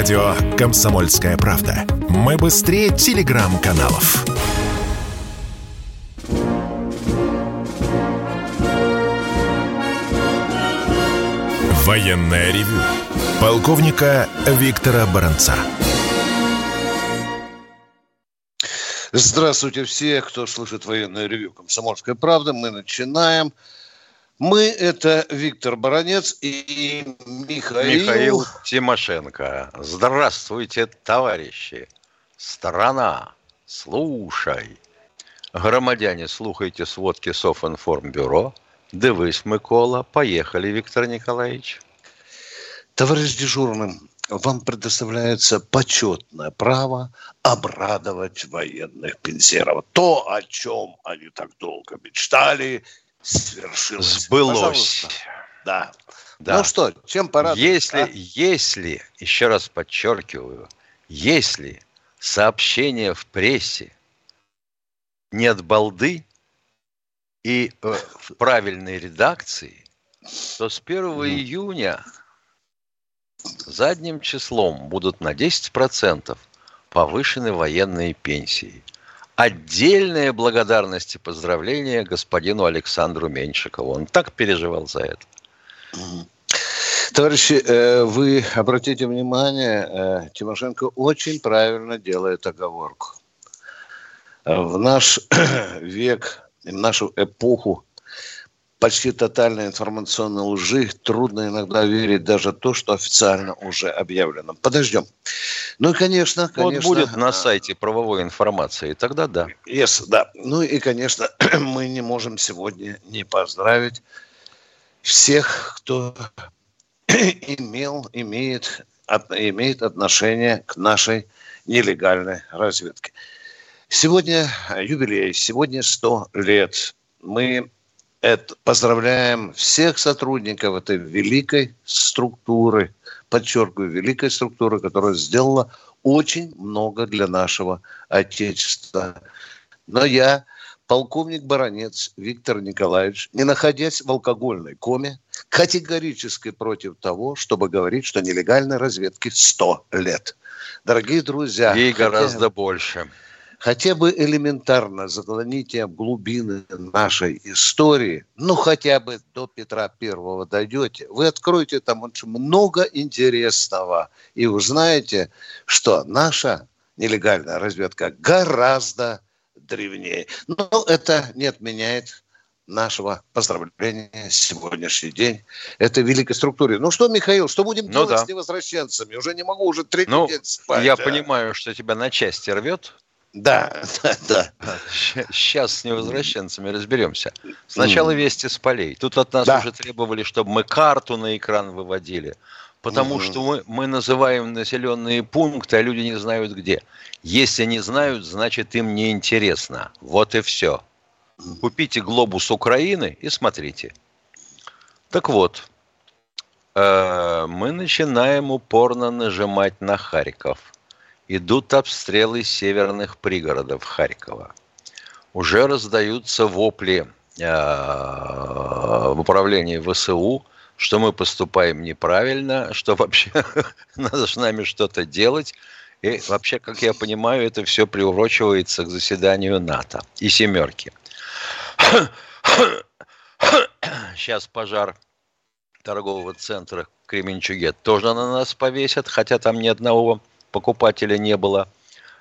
Радио «Комсомольская правда». Мы быстрее телеграм-каналов. Военное ревю. Полковника Виктора Баранца. Здравствуйте все, кто слышит военное ревю «Комсомольская правда». Мы начинаем. Мы – это Виктор Баранец и Михаил... Михаил Тимошенко. Здравствуйте, товарищи. Страна, слушай. Громадяне, слухайте сводки Софинформбюро. Дивись, Микола. Поехали, Виктор Николаевич. Товарищ дежурным, вам предоставляется почетное право обрадовать военных пенсионеров. То, о чем они так долго мечтали, свершилось. Сбылось. Пожалуйста. Да. да. Ну что, чем порадовать? Если, а? если, еще раз подчеркиваю, если сообщение в прессе не от балды и э, в правильной редакции, то с 1 июня задним числом будут на 10% повышены военные пенсии. Отдельная благодарность и поздравления господину Александру Меньшикову. Он так переживал за это. Товарищи, э, вы обратите внимание, э, Тимошенко очень правильно делает оговорку. В наш век, в нашу эпоху почти тотальной информационной лжи трудно иногда верить даже то, что официально уже объявлено. Подождем. Ну и, конечно, конечно... Вот будет на а, сайте правовой информации, тогда да. Yes, да. Ну и, конечно, мы не можем сегодня не поздравить всех, кто имел, имеет, от, имеет отношение к нашей нелегальной разведке. Сегодня юбилей, сегодня 100 лет. Мы это, поздравляем всех сотрудников этой великой структуры, подчеркиваю, великой структуры, которая сделала очень много для нашего Отечества. Но я, полковник Баранец Виктор Николаевич, не находясь в алкогольной коме, категорически против того, чтобы говорить, что нелегальной разведке 100 лет. Дорогие друзья... Ей хотя... гораздо больше хотя бы элементарно загляните в глубины нашей истории, ну хотя бы до Петра Первого дойдете, вы откроете там очень много интересного и узнаете, что наша нелегальная разведка гораздо древнее. Но это не отменяет нашего поздравления сегодняшний день этой великой структуре. Ну что, Михаил, что будем ну, делать да. с невозвращенцами? Уже не могу, уже третий ну, день спать. Я а. понимаю, что тебя на части рвет, да, да, да. Сейчас с невозвращенцами разберемся. Сначала вести с полей. Тут от нас да. уже требовали, чтобы мы карту на экран выводили. Потому угу. что мы, мы называем населенные пункты, а люди не знают где. Если не знают, значит им не интересно. Вот и все. Купите глобус Украины и смотрите. Так вот, э, мы начинаем упорно нажимать на Харьков идут обстрелы северных пригородов Харькова. Уже раздаются вопли э, в управлении ВСУ, что мы поступаем неправильно, что вообще надо с нами что-то делать. И вообще, как я понимаю, это все приурочивается к заседанию НАТО и семерки. Сейчас пожар торгового центра Кременчуге тоже на нас повесят, хотя там ни одного покупателя не было,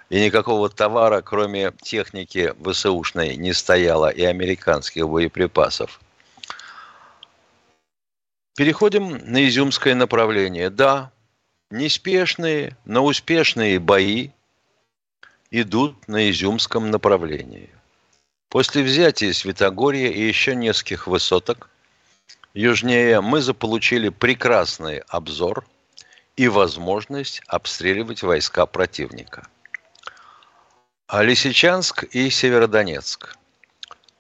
и никакого товара, кроме техники ВСУшной, не стояло и американских боеприпасов. Переходим на изюмское направление. Да, неспешные, но успешные бои идут на изюмском направлении. После взятия Святогорья и еще нескольких высоток южнее мы заполучили прекрасный обзор – и возможность обстреливать войска противника. А Лисичанск и Северодонецк.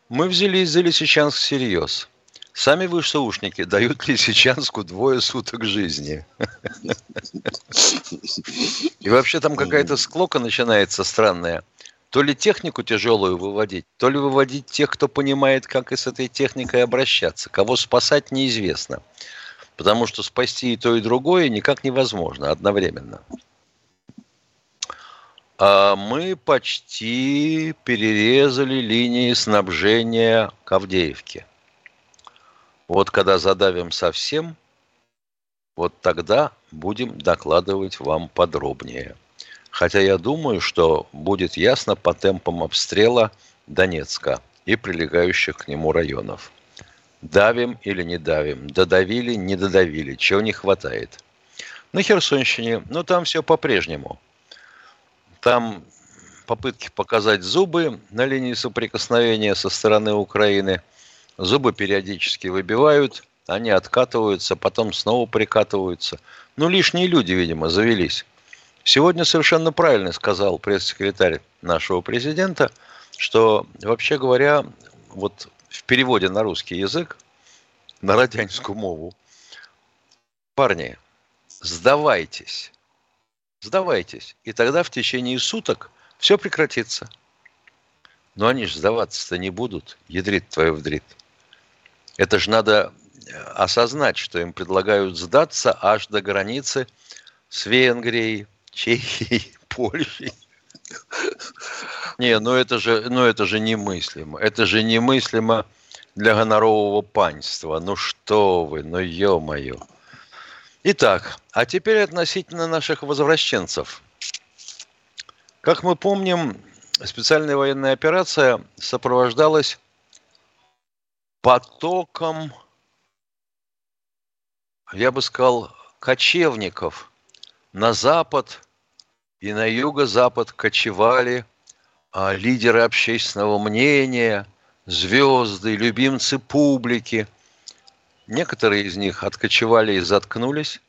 Мы взялись за Лисичанск всерьез. Сами ВСУшники дают Лисичанску двое суток жизни. И вообще там какая-то склока начинается странная. То ли технику тяжелую выводить, то ли выводить тех, кто понимает, как и с этой техникой обращаться. Кого спасать, неизвестно. Потому что спасти и то, и другое никак невозможно одновременно. а мы почти перерезали линии снабжения Кавдеевки. Вот когда задавим совсем, вот тогда будем докладывать вам подробнее. Хотя я думаю, что будет ясно по темпам обстрела Донецка и прилегающих к нему районов. Давим или не давим, додавили, не додавили, чего не хватает. На Херсонщине, ну там все по-прежнему. Там попытки показать зубы на линии соприкосновения со стороны Украины. Зубы периодически выбивают, они откатываются, потом снова прикатываются. Ну, лишние люди, видимо, завелись. Сегодня совершенно правильно сказал пресс-секретарь нашего президента, что, вообще говоря, вот в переводе на русский язык, на радянскую мову, парни, сдавайтесь, сдавайтесь, и тогда в течение суток все прекратится. Но они же сдаваться-то не будут, ядрит твою вдрит. Это же надо осознать, что им предлагают сдаться аж до границы с Венгрией, Чехией, Польшей. Не, ну это же, ну это же немыслимо. Это же немыслимо для гонорового панства. Ну что вы, ну ё-моё. Итак, а теперь относительно наших возвращенцев. Как мы помним, специальная военная операция сопровождалась потоком я бы сказал, кочевников на запад и на юго-запад кочевали а, лидеры общественного мнения, звезды, любимцы публики. Некоторые из них откочевали и заткнулись,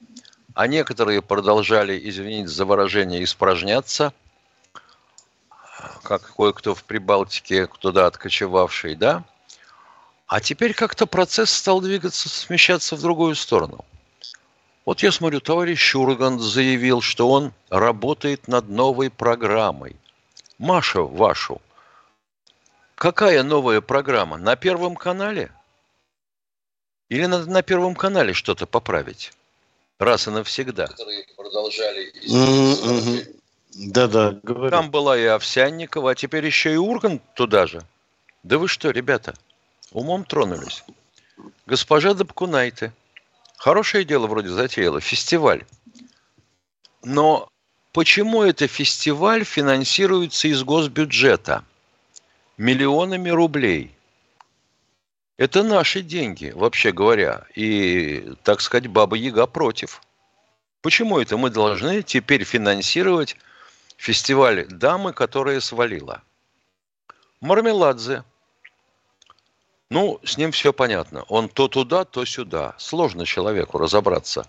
а некоторые продолжали, извините за выражение, испражняться, как кое-кто в Прибалтике, туда откочевавший, да. А теперь как-то процесс стал двигаться, смещаться в другую сторону. Вот я смотрю, товарищ Ургант заявил, что он работает над новой программой. Маша вашу. Какая новая программа? На Первом канале? Или надо на Первом канале что-то поправить? Раз и навсегда. Которые продолжали... Да-да, говори. Там была и Овсянникова, а теперь еще и Ургант туда же. Да вы что, ребята, умом тронулись. Госпожа Дабкунайте – Хорошее дело вроде затеяла, фестиваль. Но почему это фестиваль финансируется из госбюджета? Миллионами рублей. Это наши деньги, вообще говоря. И, так сказать, Баба Яга против. Почему это мы должны теперь финансировать фестиваль дамы, которая свалила? Мармеладзе ну, с ним все понятно. Он то туда, то сюда. Сложно человеку разобраться.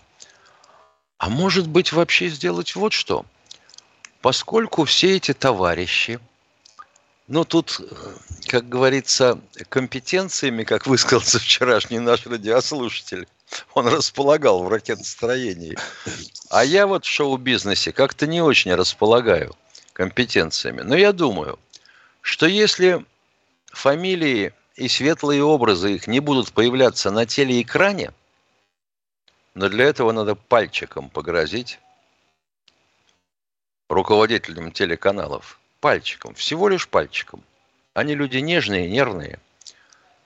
А может быть вообще сделать вот что? Поскольку все эти товарищи, ну тут, как говорится, компетенциями, как высказался вчерашний наш радиослушатель, он располагал в ракетостроении. А я вот в шоу-бизнесе как-то не очень располагаю компетенциями. Но я думаю, что если фамилии и светлые образы их не будут появляться на телеэкране, но для этого надо пальчиком погрозить руководителям телеканалов. Пальчиком, всего лишь пальчиком. Они люди нежные, нервные.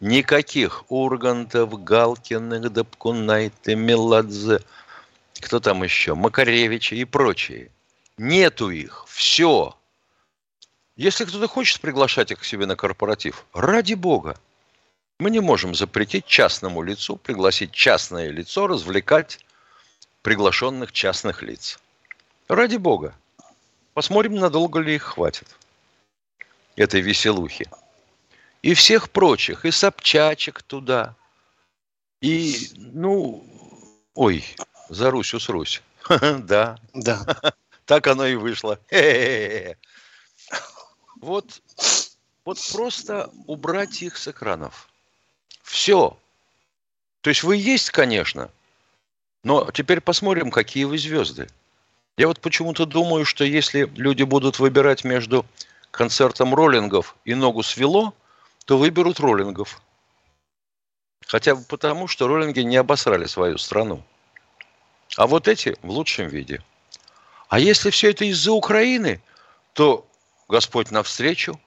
Никаких Ургантов, Галкиных, Дапкунайты, Меладзе, кто там еще, Макаревича и прочие. Нету их. Все. Если кто-то хочет приглашать их к себе на корпоратив, ради бога. Мы не можем запретить частному лицу пригласить частное лицо развлекать приглашенных частных лиц. Ради бога. Посмотрим, надолго ли их хватит. Этой веселухи. И всех прочих, и Собчачек туда. И, ну, ой, за Русь усрусь. Да. Да. Так оно и вышло. Вот, вот просто убрать их с экранов. Все. То есть вы есть, конечно, но теперь посмотрим, какие вы звезды. Я вот почему-то думаю, что если люди будут выбирать между концертом роллингов и ногу свело, то выберут роллингов. Хотя бы потому, что роллинги не обосрали свою страну. А вот эти в лучшем виде. А если все это из-за Украины – то Господь навстречу,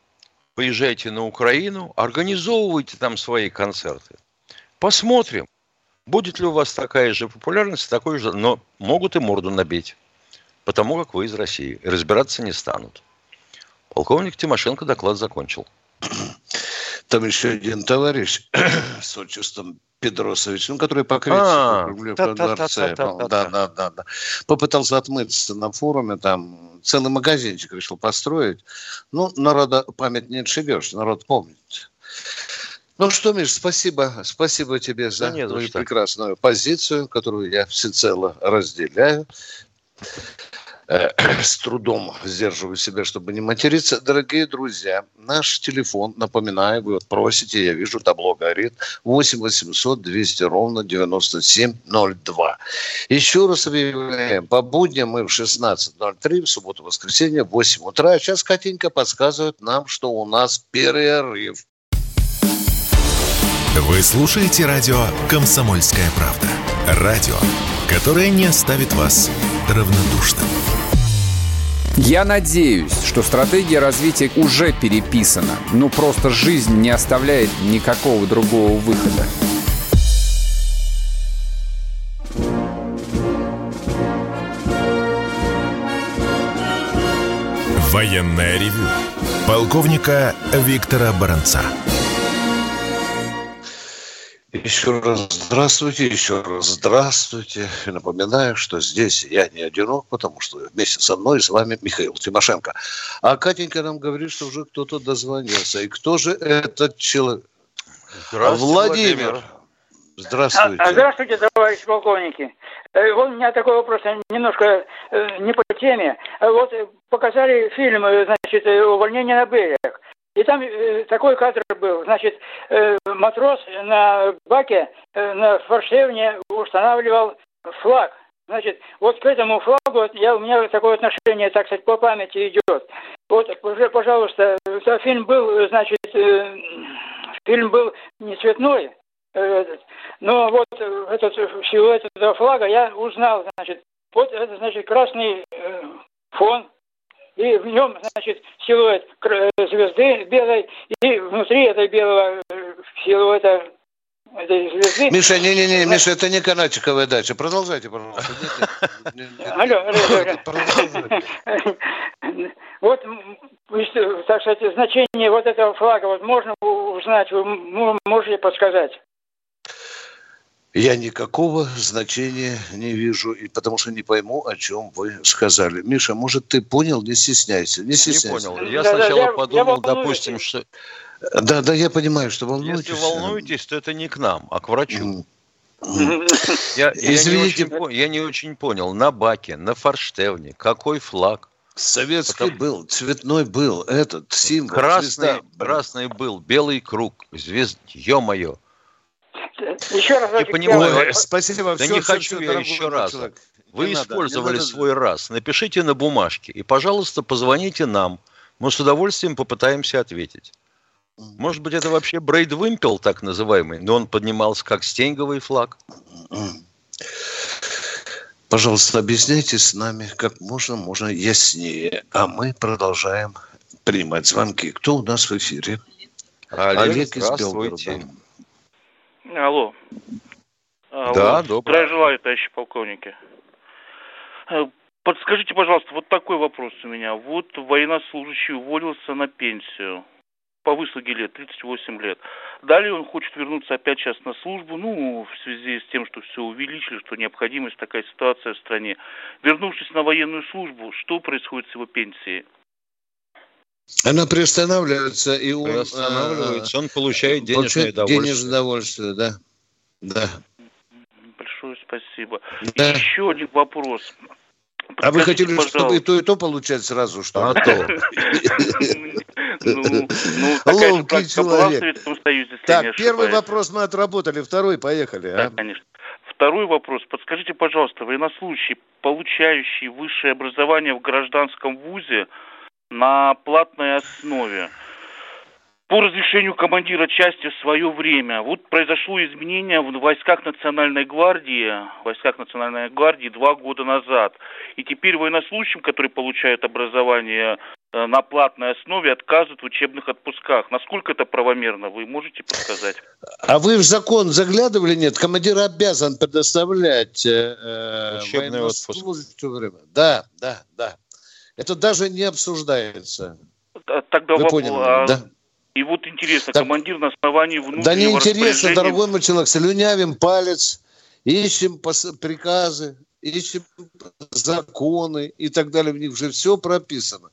поезжайте на Украину, организовывайте там свои концерты. Посмотрим, будет ли у вас такая же популярность, такой же, но могут и морду набить, потому как вы из России, и разбираться не станут. Полковник Тимошенко доклад закончил. Там еще один товарищ с отчеством Педросович, ну, который покрытие а, в дворце. Да, да, да, да. Попытался отмыться на форуме, там целый магазинчик решил построить. Ну, народа память не отшибешь, народ помнит. Ну что, Миш, спасибо, спасибо тебе за да твою прекрасную позицию, которую я всецело разделяю. Э, с трудом сдерживаю себя, чтобы не материться. Дорогие друзья, наш телефон, напоминаю, вы вот просите, я вижу, табло горит, 8 800 200 ровно 9702. Еще раз объявляем, по будням мы в 16.03, в субботу-воскресенье, в 8 утра. А сейчас Катенька подсказывает нам, что у нас перерыв. Вы слушаете радио «Комсомольская правда». Радио, которое не оставит вас равнодушным. Я надеюсь, что стратегия развития уже переписана. Ну, просто жизнь не оставляет никакого другого выхода. Военная ревю. Полковника Виктора Баранца. Еще раз здравствуйте, еще раз здравствуйте. И напоминаю, что здесь я не одинок, потому что вместе со мной с вами Михаил Тимошенко. А Катенька нам говорит, что уже кто-то дозвонился. И кто же этот человек? Здравствуйте, Владимир. Владимир. Здравствуйте. А, здравствуйте, товарищ полковники. Э, вот у меня такой вопрос, немножко э, не по теме. Вот показали фильм, э, значит, «Увольнение на берег». И там э, такой кадр был. Значит, э, матрос на баке, э, на форшевне устанавливал флаг. Значит, вот к этому флагу я, у меня такое отношение, так сказать, по памяти идет. Вот, уже, пожалуйста, фильм был, значит, э, фильм был не цветной, э, но вот этот силуэт этого флага я узнал, значит, вот это, значит, красный э, фон, и в нем, значит, силуэт звезды белой, и внутри этой белого э, силуэта этой звезды... Миша, не-не-не, Миша, это не канатиковая дача. Продолжайте, пожалуйста. Алло, алло, Вот, так сказать, значение вот этого флага, вот можно узнать, вы можете подсказать? Я никакого значения не вижу, и потому что не пойму, о чем вы сказали. Миша, может, ты понял? Не стесняйся. Не, стесняйся. не понял. Я да, сначала да, подумал, я допустим, что... Да, да, я понимаю, что волнуетесь. Если волнуетесь, то это не к нам, а к врачу. Я, Извините. Я, не очень, я не очень понял, на баке, на форштевне, какой флаг? Советский Потому... был, цветной был, этот символ. Красный, звезда. красный был, белый круг, звезд, ё-моё. Еще раз. Не понимаю. Ой, спасибо. Да все, не все, хочу все, я еще раз. Человек. Вы не использовали надо, свой надо. раз. Напишите на бумажке. И, пожалуйста, позвоните нам. Мы с удовольствием попытаемся ответить. Может быть, это вообще Брейд Вымпел, так называемый, но он поднимался как стенговый флаг. Пожалуйста, объясняйте с нами как можно, можно яснее. А мы продолжаем принимать звонки. Кто у нас в эфире? Олег, Олег из Белгорода. Алло. Алло. Да, добрый. Здравия желаю, товарищи полковники. Э, подскажите, пожалуйста, вот такой вопрос у меня. Вот военнослужащий уволился на пенсию по выслуге лет, 38 лет. Далее он хочет вернуться опять сейчас на службу, ну, в связи с тем, что все увеличили, что необходимость такая ситуация в стране. Вернувшись на военную службу, что происходит с его пенсией? Она приостанавливается, и он... Приостанавливается, он получает денежное получает удовольствие. Денежное удовольствие, да. Да. Большое спасибо. Да. Еще один вопрос. А вы хотели, пожалуйста. чтобы и то, и то получать сразу, что? А то. Ну, ну Ловкий человек. Так, первый вопрос мы отработали, второй поехали. Да, конечно. Второй вопрос. Подскажите, пожалуйста, военнослужащий, получающий высшее образование в гражданском вузе, на платной основе по разрешению командира части в свое время. Вот произошло изменение в войсках Национальной гвардии, в войсках Национальной гвардии два года назад. И теперь военнослужащим, которые получают образование э, на платной основе отказывают в учебных отпусках. Насколько это правомерно, вы можете подсказать? А вы в закон заглядывали? Нет, командир обязан предоставлять э, э Учебный отпуск. Время. Да, да, да. Это даже не обсуждается. Тогда вы вопрос, поняли, а... да? И вот интересно, так, командир на основании внутреннего Да не интересно, дорогой мой человек, слюнявим палец, ищем приказы, ищем законы и так далее. В них уже все прописано.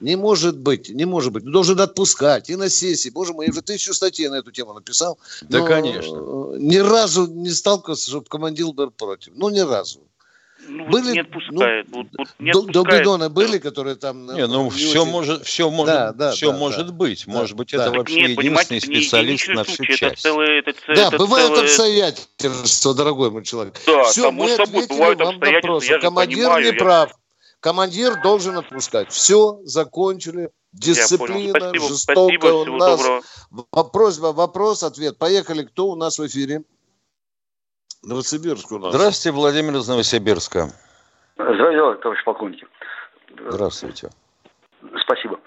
Не может быть, не может быть. Должен отпускать и на сессии. Боже мой, я уже тысячу статей на эту тему написал. Да, конечно. Ни разу не сталкивался, чтобы командир был против. Ну, ни разу. Ну, были, не отпускает. Ну, вот, вот не до, отпускает. До были, которые там... Не, ну, не все очень... может, все может, да, да, все да, может да, быть. Да, может быть, да. это вообще нет, единственный специалист на всю часть. Это целый, это, да, это бывают целый... обстоятельства, дорогой мой человек. Да, все, мы ответили вам вопрос. Командир понимаю, не я... прав. Командир должен отпускать. Все, закончили. Дисциплина, спасибо, жестокая спасибо, у нас. Доброго. Просьба, вопрос, ответ. Поехали. Кто у нас в эфире? Новосибирск у нас. Здравствуйте, Владимир из Новосибирска. Здравствуйте, товарищ полковник. Здравствуйте. Спасибо.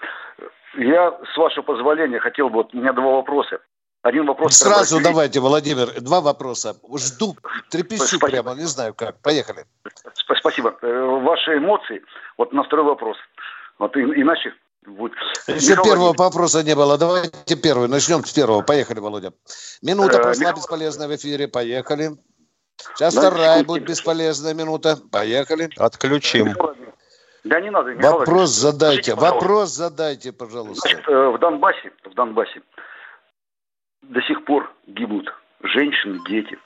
Я, с вашего позволения, хотел бы... Вот, у меня два вопроса. Один вопрос... Сразу давайте, Владимир, два вопроса. Жду, трепещу Спасибо. прямо, не знаю как. Поехали. Спасибо. Э, ваши эмоции, вот на второй вопрос. Вот иначе будет. Еще Михаил первого вопроса не было. Давайте первый. Начнем с первого. Поехали, Володя. Минута э, прошла Михаил... бесполезная в эфире. Поехали. Сейчас да, вторая будет бесполезная минута. Поехали. Отключим. Да не надо. Михаил вопрос задайте. Скажите, вопрос задайте, пожалуйста. Значит, э, в Донбассе, в Донбассе до сих пор гибнут женщины, дети.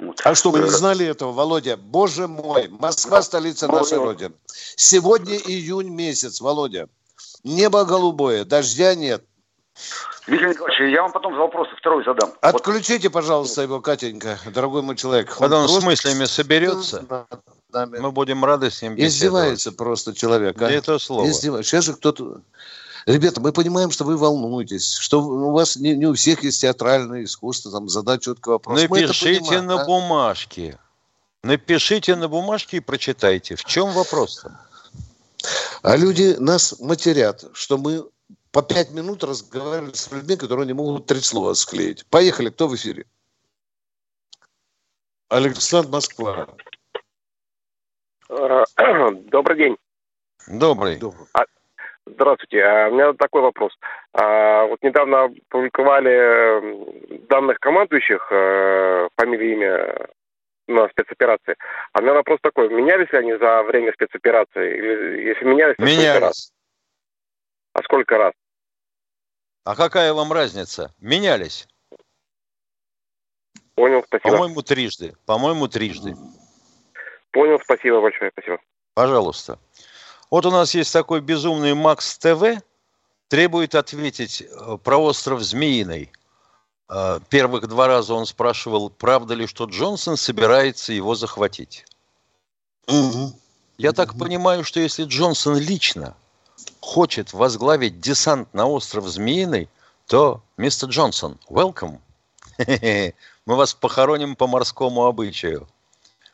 Вот. А что, вы не э, знали этого, Володя? Боже мой, Москва столица нашей Родины. Сегодня июнь месяц, Володя. Небо голубое, дождя нет. Виктор Николаевич, я вам потом вопрос второй задам. Отключите, вот. пожалуйста, его, Катенька, дорогой мой человек. Когда он, он с мыслями соберется, мы будем рады с ним беседовать. Издевается просто человек. А? это слово. Издевается. Сейчас же кто-то... Ребята, мы понимаем, что вы волнуетесь, что у вас не, не у всех есть театральное искусство, там задать четкий вопрос. Напишите на а? бумажке. Напишите на бумажке и прочитайте. В чем вопрос-то? А люди нас матерят, что мы по пять минут разговаривали с людьми, которые не могут три слова склеить. Поехали, кто в эфире? Александр Москва. Добрый день. Добрый. А, здравствуйте. А, у меня такой вопрос. А, вот недавно опубликовали данных командующих, э, фамилии, имя на спецоперации. А у меня вопрос такой. Менялись ли они за время спецоперации? Или если менялись, то менялись. раз? А сколько раз? А какая вам разница? Менялись. Понял, спасибо. По-моему, трижды. По-моему, трижды. Понял, спасибо большое, спасибо. Пожалуйста. Вот у нас есть такой безумный Макс ТВ, требует ответить э, про остров Змеиный. Э, первых два раза он спрашивал, правда ли, что Джонсон собирается его захватить. Угу. Я так понимаю, что если Джонсон лично хочет возглавить десант на остров Змеиный, то, мистер Джонсон, welcome. Мы вас похороним по морскому обычаю.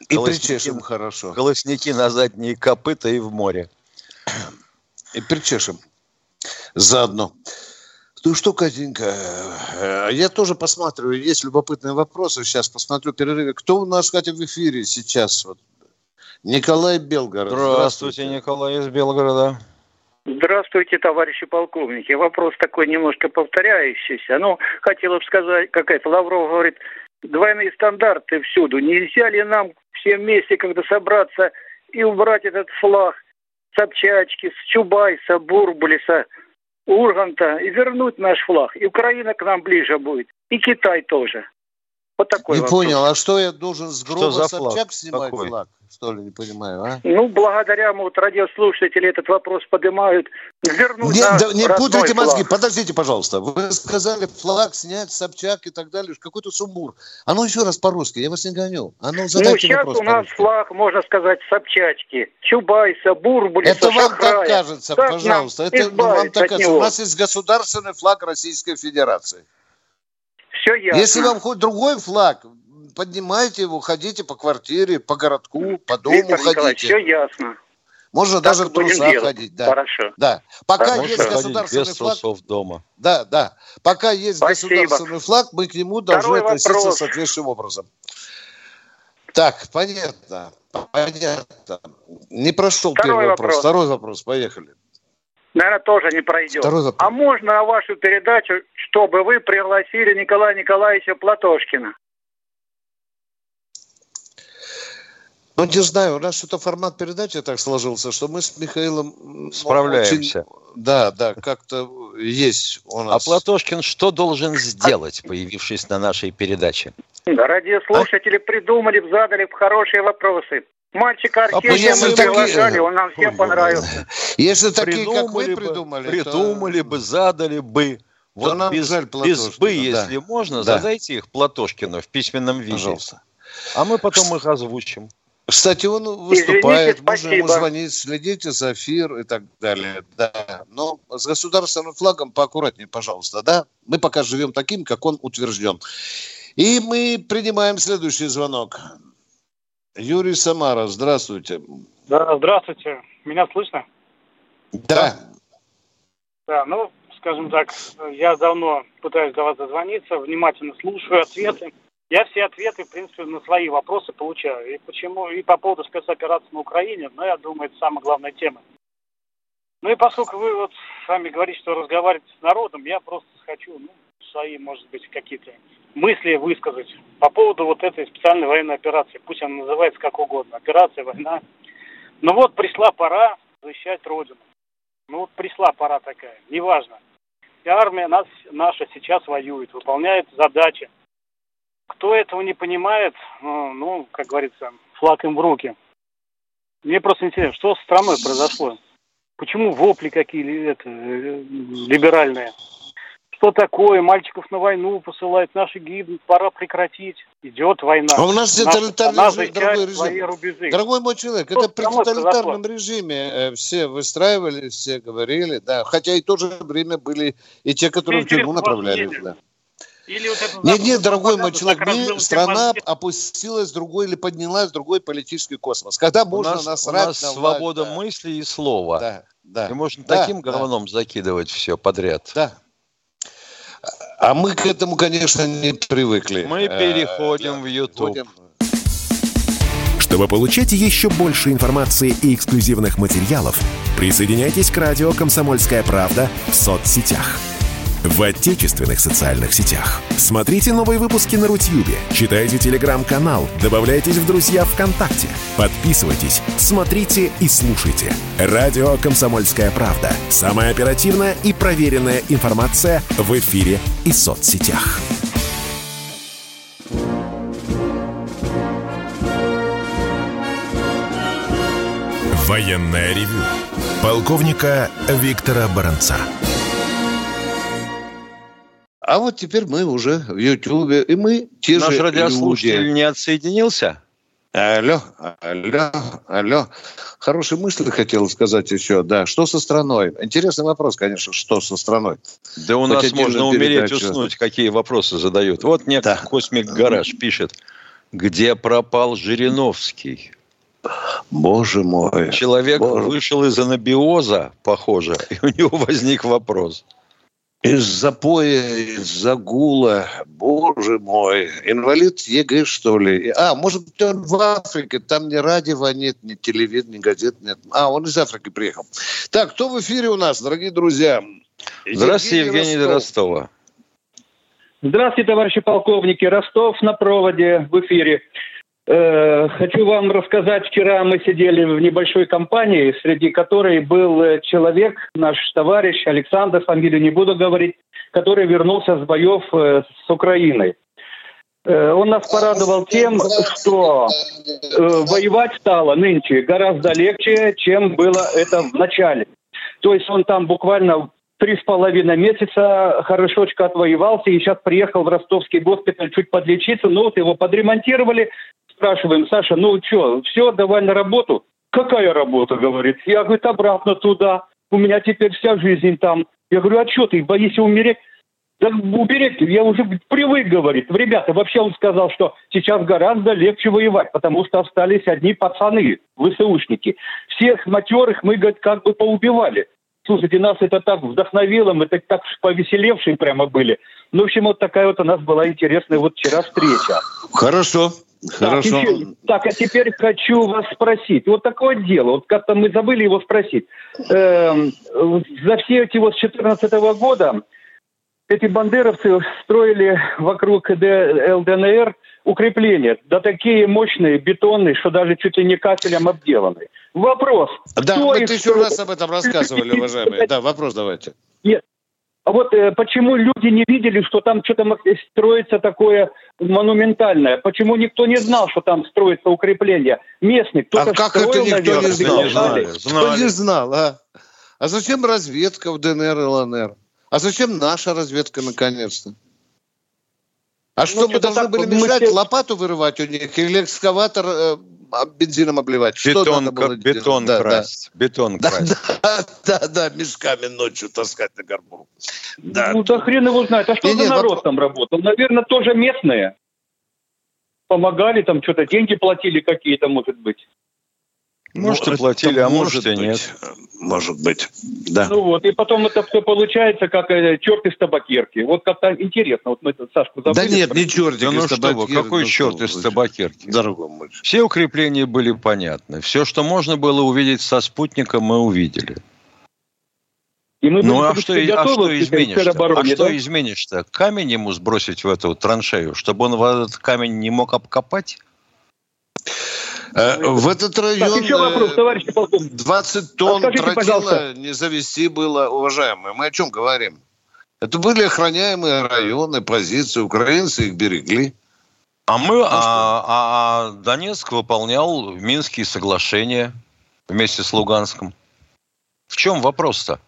И причешем хорошо. Колосники на задние копыта и в море. И причешем заодно. Ну что, Катенька, э, я тоже посматриваю, есть любопытные вопросы. Сейчас посмотрю перерыве. Кто у нас, Катя, в эфире сейчас? Вот. Николай Белгород. Здравствуйте, Здравствуйте, Николай из Белгорода. Здравствуйте, товарищи полковники. Вопрос такой немножко повторяющийся. Ну, хотела бы сказать, какая-то Лавров говорит, двойные стандарты всюду. Нельзя ли нам все вместе, когда собраться и убрать этот флаг Собчачки, с Чубайса, Бурбулиса, Урганта и вернуть наш флаг. И Украина к нам ближе будет, и Китай тоже. Вот такой Не вопрос. понял, а что я должен с гроба что Собчак снимать Какой? флаг? Что ли, не понимаю, а? Ну, благодаря вот радиослушатели этот вопрос поднимают. Вернуть не, да, не путайте флаг. мозги, подождите, пожалуйста. Вы сказали флаг снять, Собчак и так далее, какой-то сумбур. А ну еще раз по-русски, я вас не гоню. А ну, ну сейчас у нас флаг, можно сказать, Собчачки, Чубайса, Бурбулиса, Это вам Шахрая. так кажется, как пожалуйста. Это ну, вам так кажется. У нас есть государственный флаг Российской Федерации. Все ясно. Если вам хоть другой флаг, поднимайте его, ходите по квартире, по городку, по дому Виктор ходите. все ясно. Можно Так даже в трусах делать. ходить. Да. Хорошо. Да. Пока Хорошо. есть государственный без флаг, трусов дома. да, да. Пока есть Спасибо. государственный флаг, мы к нему должны Второй относиться вопрос. соответствующим образом. Так, понятно. Понятно. Не прошел Второй первый вопрос. вопрос. Второй вопрос. Поехали. Наверное, тоже не пройдет. А можно на вашу передачу, чтобы вы пригласили Николая Николаевича Платошкина? Ну, не знаю, у нас что-то формат передачи так сложился, что мы с Михаилом... Справляемся. очень- да, да, как-то есть у А нас... Платошкин что должен сделать, появившись на нашей передаче? Радиослушатели придумали, задали хорошие вопросы. Мальчика Арсения А мы такие- приглашали, он нам всем понравился. Если такие, как вы бы, придумали, то- придумали бы, задали бы. Вот нам без, жаль без бы, да. если можно, Да. задайте их Платошкину в письменном виде. Пожалуйста. А мы потом их озвучим. Кстати, он выступает, Извините, можно ему звонить, следите за эфир и так далее. Да. Но с государственным флагом поаккуратнее, пожалуйста, да? Мы пока живем таким, как он утвержден. И мы принимаем следующий звонок. Юрий Самара, здравствуйте. Да, здравствуйте. Меня слышно? Да. Да, ну, скажем так, я давно пытаюсь до вас дозвониться, внимательно слушаю ответы. Я все ответы, в принципе, на свои вопросы получаю. И почему, и по поводу спецоперации на Украине, но я думаю, это самая главная тема. Ну и поскольку вы вот сами говорите, что разговариваете с народом, я просто хочу, ну, свои, может быть, какие-то мысли высказать по поводу вот этой специальной военной операции. Пусть она называется как угодно. Операция, война. Но вот пришла пора защищать Родину. Ну вот пришла пора такая, неважно. И армия нас, наша сейчас воюет, выполняет задачи. Кто этого не понимает, ну, ну, как говорится, флаг им в руки. Мне просто интересно, что с страной произошло? Почему вопли какие это, э, либеральные? Что такое? Мальчиков на войну посылают, наши гибнут, пора прекратить. Идет война. А у нас тоталитарный режим, дорогой режим. рубежи. Дорогой мой человек, Что это при тоталитарном режиме э, все выстраивали, все говорили, да. Хотя и в то же время были и те, которые в тюрьму мнение. да. Или вот это Нет, нет, дорогой мой человек, все страна мозги. опустилась в другой или поднялась в другой политический космос. Когда У можно нас, у насрать нас на власть, свобода да, мысли и слова. Да, да. И можно да, таким да, говном закидывать все подряд. Да. А мы к этому, конечно, не привыкли. Мы Э, переходим в YouTube. Чтобы получать еще больше информации и эксклюзивных материалов, присоединяйтесь к радио «Комсомольская правда» в соцсетях. В отечественных социальных сетях. Смотрите новые выпуски на Рутьюбе, читайте телеграм-канал, добавляйтесь в друзья ВКонтакте, подписывайтесь, смотрите и слушайте. Радио «Комсомольская правда». Самая оперативная и проверенная информация в эфире и соцсетях. Военное ревю полковника Виктора Баранца. А вот теперь мы уже в Ютьюбе, и мы те Наш же радиослушатель люди. не отсоединился? Алло, алло, алло. Хорошие мысли хотел сказать еще. Да, что со страной? Интересный вопрос, конечно, что со страной. Да у нас отдельную можно умереть, передачу. уснуть, какие вопросы задают. Вот некий Да. Космик Гараж пишет, где пропал Жириновский? Боже мой. Человек Боже. вышел из анабиоза, похоже, и у него возник вопрос. Из запоя, из загула, боже мой. Инвалид ЕГЭ, что ли? А, может быть, он в Африке, там ни радио нет, ни телевизора, ни газет нет. А, он из Африки приехал. Так, кто в эфире у нас, дорогие друзья? Здравствуйте, Евгений из Ростова. Здравствуйте, товарищи полковники. Ростов на проводе в эфире. Э, Хочу вам рассказать, вчера мы сидели в небольшой компании, среди которой был э, человек, наш товарищ Александр, фамилию не буду говорить, который вернулся с боев э, с Украиной. Он нас порадовал тем, что воевать стало нынче гораздо легче, чем было это в начале. То есть он там буквально три с половиной месяца хорошочко отвоевался и сейчас приехал в ростовский госпиталь чуть подлечиться. Ну вот его подремонтировали. Спрашиваем, Саша, ну что, все, давай на работу? Какая работа, говорит. Я, говорит, обратно туда. У меня теперь вся жизнь там. Я говорю, а что ты, боишься умереть? Да уберите, я уже привык, говорит. Ребята, вообще он сказал, что сейчас гораздо легче воевать, потому что остались одни пацаны, ВСУшники. Всех матерых мы, говорит, как бы поубивали. Слушайте, нас это так вдохновило, мы так, так повеселевшие прямо были. Ну, в общем, вот такая вот у нас была интересная вот вчера встреча. Хорошо. Хорошо. Так, еще, так, а теперь хочу вас спросить. Вот такое дело, вот как-то мы забыли его спросить. Эм, за все эти вот с 2014 года эти бандеровцы строили вокруг ЛДНР укрепления, да такие мощные, бетонные, что даже чуть ли не кафелем обделаны. Вопрос. Да, мы тысячу раз об этом рассказывали, уважаемые. Да, вопрос давайте. Нет, вот э, почему люди не видели, что там что-то строится такое монументальное? Почему никто не знал, что там строится укрепление? Местный, кто-то А как строил, это никто наверное, не знал? не знали. Кто не знал, а? А зачем разведка в ДНР и ЛНР? А зачем наша разведка наконец-то? А Ну, что, мы что-то должны так были мы мешать все- лопату вырывать у них или экскаватор э, бензином обливать? Что Бетон, надо было бетон делать? Да, да. красть. Бетон Да, красть. да, да, да, мешками ночью таскать на горбу. Да. Ну да хрен его знает. А что Не, за народ вопрос- там работал? Наверное, тоже местные. Помогали там, что-то деньги платили какие-то, может быть. Может, Ну, и платили, а может, и быть. нет. Может быть, да. Ну вот, и потом это все получается как э, черт из табакерки. Вот как-то интересно. Вот мы Сашку забыли. Да нет, не чертик Да ну из что вы, табакерки, какой ну черт из табакерки? Дорогой мой. Все укрепления были понятны. Все, что можно было увидеть со спутника, мы увидели. И мы Ну а что, и- а готовы что изменишь-то? А теробороне, что да? изменишь-то? Камень ему сбросить в эту траншею, чтобы он в этот камень не мог обкопать? Э, В этот район Так, еще вопрос, э, товарищ полковник. 20 тонн Расскажите, тротила пожалуйста. не завести было, уважаемые. Мы о чем говорим? Это были охраняемые районы, позиции. Украинцы их берегли. А мы, а, а Донецк выполнял Минские соглашения вместе с Луганском. В чем вопрос-то?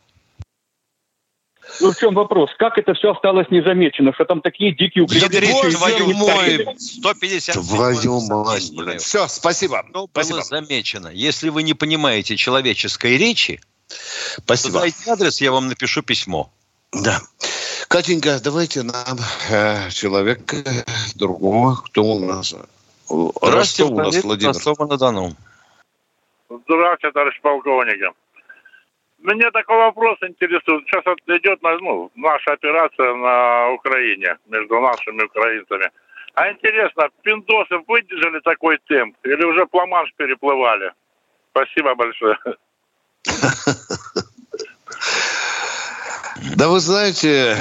Ну в чем вопрос? Как это все осталось незамечено? Что там такие дикие укрепления? Боже Твою мой! 150 Твою мать, блин. Все, спасибо. Что Спасибо. было замечено? Если вы не понимаете человеческой речи, Спасибо. дайте адрес, я вам напишу письмо. Да. Катенька, давайте нам э, человека другого, кто у нас. Ростов у нас, Владимир, Владимир. Ростова-на-Дону. Здравствуйте, товарищ полковник. Меня такой вопрос интересует. Сейчас идет ну, наша операция на Украине между нашими украинцами. А интересно, пиндосы выдержали такой темп или уже Пла-Манш переплывали? Спасибо большое. Да вы знаете,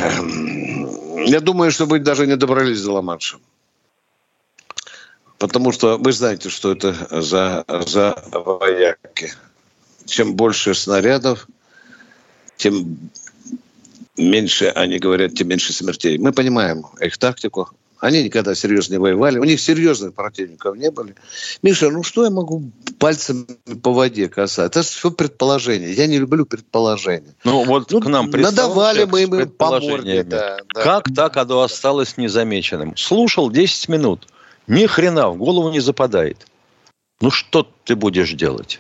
я думаю, что мы даже не добрались до Ла-Манша. Потому что вы знаете, что это за, за вояки. Чем больше снарядов, тем меньше они говорят, тем меньше смертей. Мы понимаем их тактику. Они никогда серьезно не воевали. У них серьезных противников не были. Миша, ну что я могу пальцем по воде касать? Это все предположение. Я не люблю предположения. Ну вот к нам Надавали мы им по морде. Да, да. Как так оно осталось незамеченным? Слушал 10 минут. Ни хрена в голову не западает. Ну что ты будешь делать?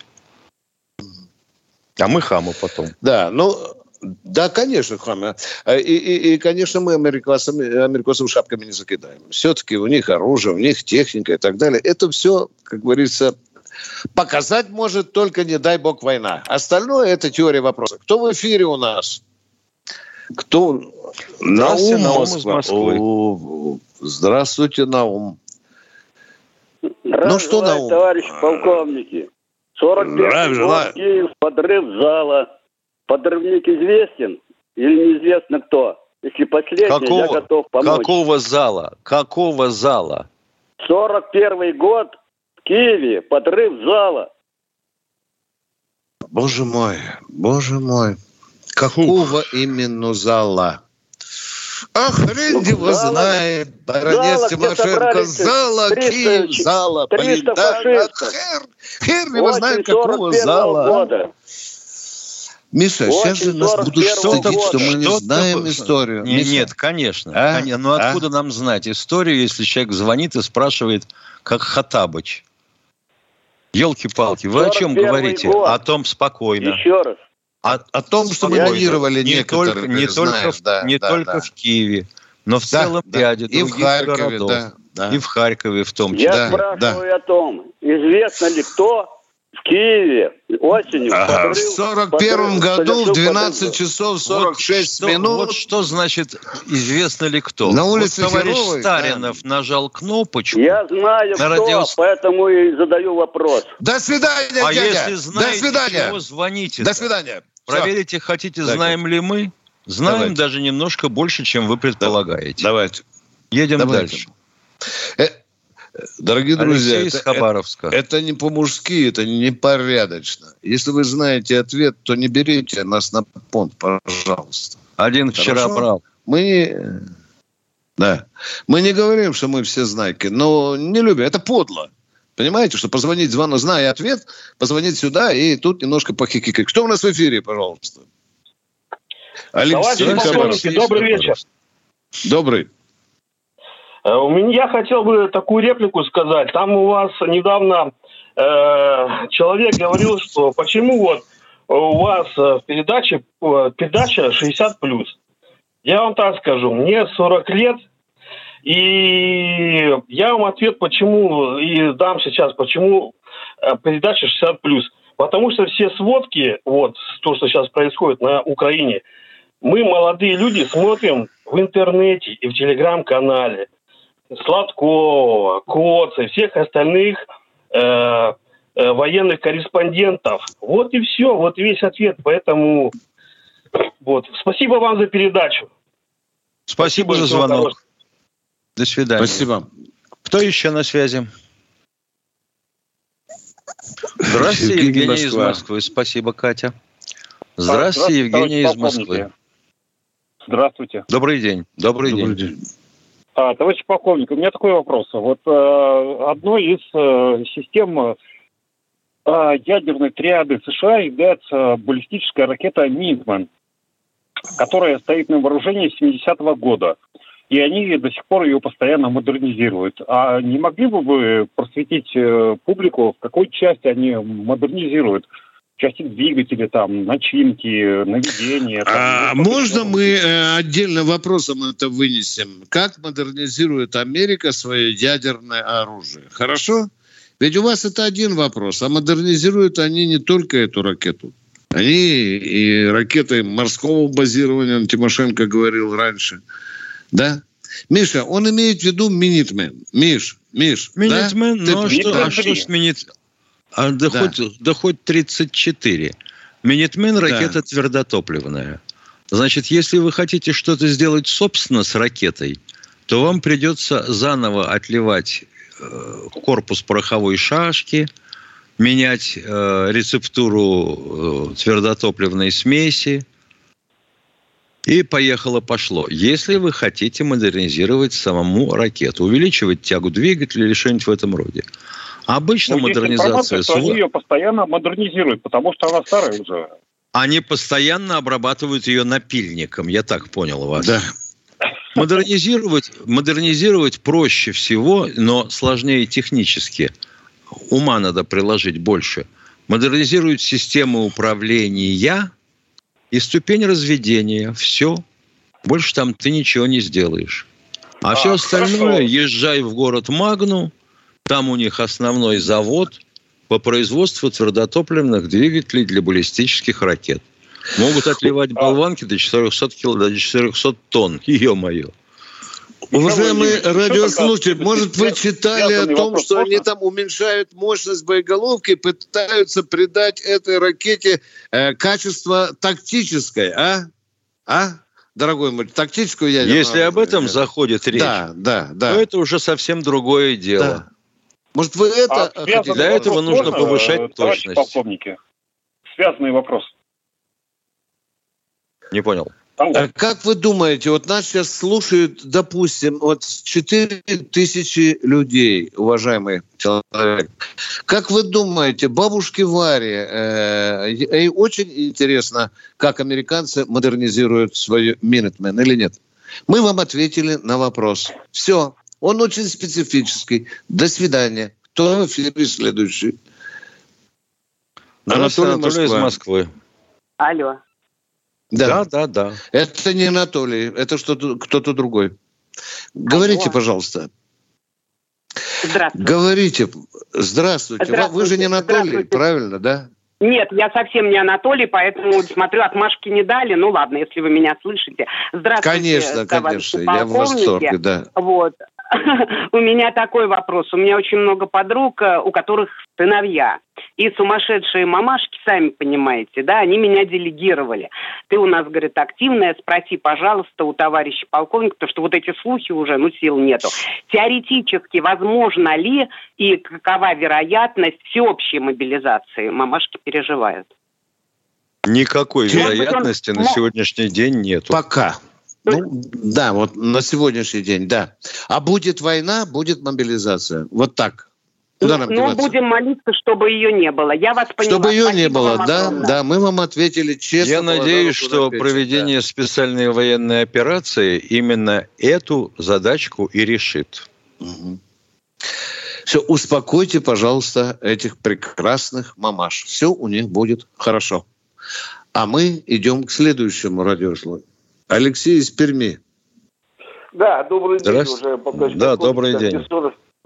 А мы хаму потом. Да, ну, да, конечно, Хама. И, и, и, конечно, мы американцам, американцам шапками не закидаем. Все-таки у них оружие, у них техника и так далее. Это все, как говорится, показать может только, не дай бог, война. Остальное – это теория вопроса. Кто в эфире у нас? Кто? Здравствуйте, Наум из. Москвы. О, здравствуйте, Наум. Здравия Ну что, Наум? товарищи полковники. 41 Здравия год, желаю. Киев, подрыв зала. Подрывник известен или неизвестно кто? Если последний, я Какого, готов помочь. какого зала? Какого зала? 41 год в Киеве, подрыв зала. Боже мой, боже мой. Какого именно зала? А хрен Ну, его зала- знает, зала, баронец где Тимошенко. Зала, 300 Киев, зала. 300 блин, да, фашистов. Хер, хер его знает, какого 41 зала. года. Миша, сейчас же нас будут 41 стыдить, что мы не знаем бы- историю. Не- Миша, нет, конечно. А? Коне- Ну А? откуда нам знать историю, если человек звонит и спрашивает, как Хатабыч? Елки-палки, вы о чем 41 говорите? год. О том спокойно. Еще раз. О, о том, что мы минировали не некоторые, только, не знаешь, только, да, не да, только да. в Киеве, но в Да, целом да. ряде И в других Харькове, городов. да, да. И в Харькове в том числе. Я спрашиваю о том, известно ли кто в Киеве осенью Ага, подрыв- в 41 подрыв- году в совершил 12 подрыв. часов 46 что, минут Вот что значит известно ли кто? На улице вот товарищ Херовой, Старинов нажал кнопочку. Я знаю, На кто, радио- поэтому и задаю вопрос. До свидания, а дядя. если знаете, До свидания. чего звоните? До свидания. Всё. Проверите, хотите, Так. знаем ли мы? Знаем Давайте. даже немножко больше, чем вы предполагаете. Давайте. Едем Давайте. дальше. Э, Дорогие друзья, Алексей из это, Хабаровска. это- это не по-мужски, это непорядочно. Если вы знаете ответ, то не берите нас на понт, пожалуйста. Один вчера Хорошо? брал. Мы, да, мы не говорим, что мы все знайки, но не любим. Это подло. Понимаете, что позвонить звону, зная ответ, позвонить сюда и тут немножко похихикать. Кто у нас в эфире, пожалуйста? Товарищи полковники, добрый вечер. Добрый. Э, У меня я хотел бы такую реплику сказать. Там у вас недавно э, человек говорил, что почему вот у вас э, в передаче э, передача 60 плюс. Я вам так скажу, мне 40 лет, и я вам ответ почему и дам сейчас, почему э, передача 60 плюс. Потому что все сводки, вот то, что сейчас происходит на Украине, мы, молодые люди, смотрим в интернете и в телеграм-канале. Сладкова, Коца и всех остальных э, э, военных корреспондентов. Вот и все, вот весь ответ. Поэтому вот. Спасибо вам за передачу. Спасибо за всего звонок. хорошего. До свидания. Спасибо. Кто еще на связи? Здравствуйте, Евгений, Евгений из. Москвы. Спасибо, Катя. Здравствуйте, Евгений из Москвы. Здравствуйте. Добрый день. Добрый, Добрый день. день. А, товарищ полковник, у меня такой вопрос. Вот э, одной из э, систем э, ядерной триады США является баллистическая ракета «Минтман», которая стоит на вооружении с 70-го года. И они до сих пор ее постоянно модернизируют. А не могли бы вы просветить э, публику, в какой части они модернизируют? Части двигателя, там, начинки, наведения. там, А ну, можно мы э, отдельно вопросом это вынесем? Как модернизирует Америка свое ядерное оружие? Хорошо? Ведь у вас это один вопрос, а модернизируют они не только эту ракету. Они и ракеты морского базирования, Тимошенко говорил раньше. Да? Миша, он имеет в виду Минитмен. Миш, Миш, да? Минитмен, Ты- ну а что, а что с Минит... А да, Да. Хоть, да хоть 34. Минитмен ракета твердотопливная. Значит, если вы хотите что-то сделать собственно с ракетой, то вам придется заново отливать э, корпус пороховой шашки, менять э, рецептуру э, твердотопливной смеси, и поехало-пошло. Если вы хотите модернизировать самому ракету, увеличивать тягу двигателя или что-нибудь в этом роде. Обычно Ну, есть модернизация... что они ее постоянно модернизируют, потому что она старая уже. Они постоянно обрабатывают ее напильником, я так понял вас. Да. Модернизировать, модернизировать проще всего, но сложнее технически. Ума надо приложить больше. Модернизируют систему управления и ступень разведения. Все. Больше там ты ничего не сделаешь. А, А, все остальное, хорошо. езжай в город Магну, там у них основной завод по производству твердотопливных двигателей для баллистических ракет. Могут отливать болванки до 400, кил... до 400 тонн. Ё-моё. Радиослушатели, такая может, вы читали о том, что они там уменьшают мощность боеголовки и пытаются придать этой ракете э, качество тактическое, а? А? Дорогой мой, тактическую ядерную Если об этом заходит речь, Да, да, да. то это уже совсем другое дело. Да. Может, вы это А хотите? Для этого нужно можно, повышать э, товарищи точность. полковники? Связанный вопрос. Не понял. А Как вы думаете, вот нас сейчас слушают, допустим, вот 4 тысячи людей, уважаемый человек. Как вы думаете, бабушке Варе, э, ей очень интересно, как американцы модернизируют свою Minuteman или нет? Мы вам ответили на вопрос. Все. Он очень специфический. До свидания. Кто в эфире следующий? Анатолий из Москва. Москвы. Алло. Да, да, да. Это не Анатолий, это что-то кто-то другой. Говорите, Алло. пожалуйста. Здравствуйте. Говорите. Здравствуйте. Здравствуйте. Вы же не Анатолий, правильно, да? Нет, я совсем не Анатолий, поэтому смотрю, отмашки не дали. Ну ладно, если вы меня слышите. Здравствуйте, Конечно, конечно. Я в восторге, да. Вот. У меня такой вопрос. У меня очень много подруг, э, у которых сыновья. И сумасшедшие мамашки, сами понимаете, да, они меня делегировали. Ты у нас, говорит, активная, спроси, пожалуйста, у товарища полковника, потому что вот эти слухи уже, ну, сил нету. Теоретически, возможно ли и какова вероятность всеобщей мобилизации? Мамашки переживают. Никакой Может быть, он- вероятности на сегодняшний день нету. Пока. Ну, да, вот на сегодняшний день, да. А будет война, будет мобилизация. Вот так. Куда нам ну, будем молиться, чтобы ее не было. Я вас поняла. Чтобы ее не Спасибо было, вам да, огромное. да, мы вам ответили честно. Я надеюсь, что плечи, проведение специальной военной операции именно эту задачку и решит. Все, успокойте, пожалуйста, этих прекрасных мамаш. Все у них будет хорошо. А мы идем к следующему радиослову. Алексей из Перми. Да, добрый день уже. Да, добрый день.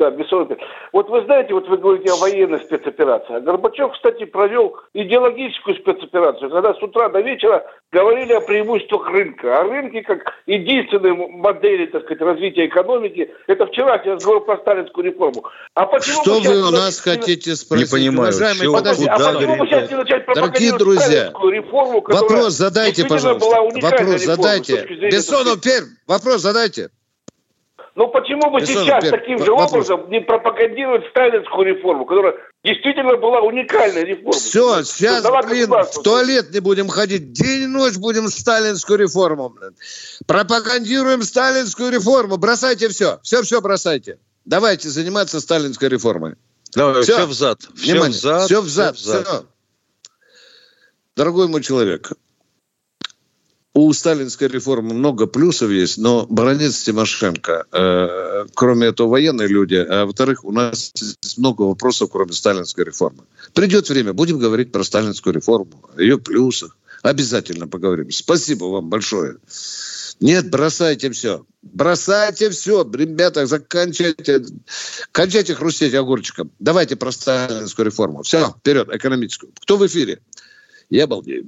Да, Бессонов. Вот вы знаете, вот вы говорите о военной спецоперации. А Горбачев, кстати, провел идеологическую спецоперацию, когда с утра до вечера говорили о преимуществах рынка. О рынке как единственной модели, так сказать, развития экономики. Это вчера я разговор про сталинскую реформу. А почему Что сейчас вы у нас хотите спросить? Не понимаю, Уважаемые, чё- подождите, а куда почему мы сейчас не начать Дорогие друзья, сталинскую реформу, вопрос задайте, пожалуйста. Вопрос задайте. Бессонов, Пермь, вопрос задайте. Ну почему бы Бессонов, сейчас Пер- таким же вопрос. образом не пропагандировать сталинскую реформу, которая действительно была уникальной реформой? Все, сейчас, Создала блин, в туалет не будем ходить. День и ночь будем сталинскую реформу. блин. Пропагандируем сталинскую реформу. Бросайте все. Все-все бросайте. Давайте заниматься сталинской реформой. Давай, Всё. все взад. Все Внимание. взад. Все взад. всё взад. всё. Дорогой мой человек, у сталинской реформы много плюсов есть, но баронец Тимошенко, э, кроме этого военные люди, а во-вторых, у нас много вопросов, кроме сталинской реформы. Придет время, будем говорить про сталинскую реформу, ее плюсах. Обязательно поговорим. Спасибо вам большое. Нет, бросайте все. Бросайте все. Ребята, заканчивайте. Кончайте хрустеть огурчиком. Давайте про сталинскую реформу. Все, вперед, экономическую. Кто в эфире? Я балдею.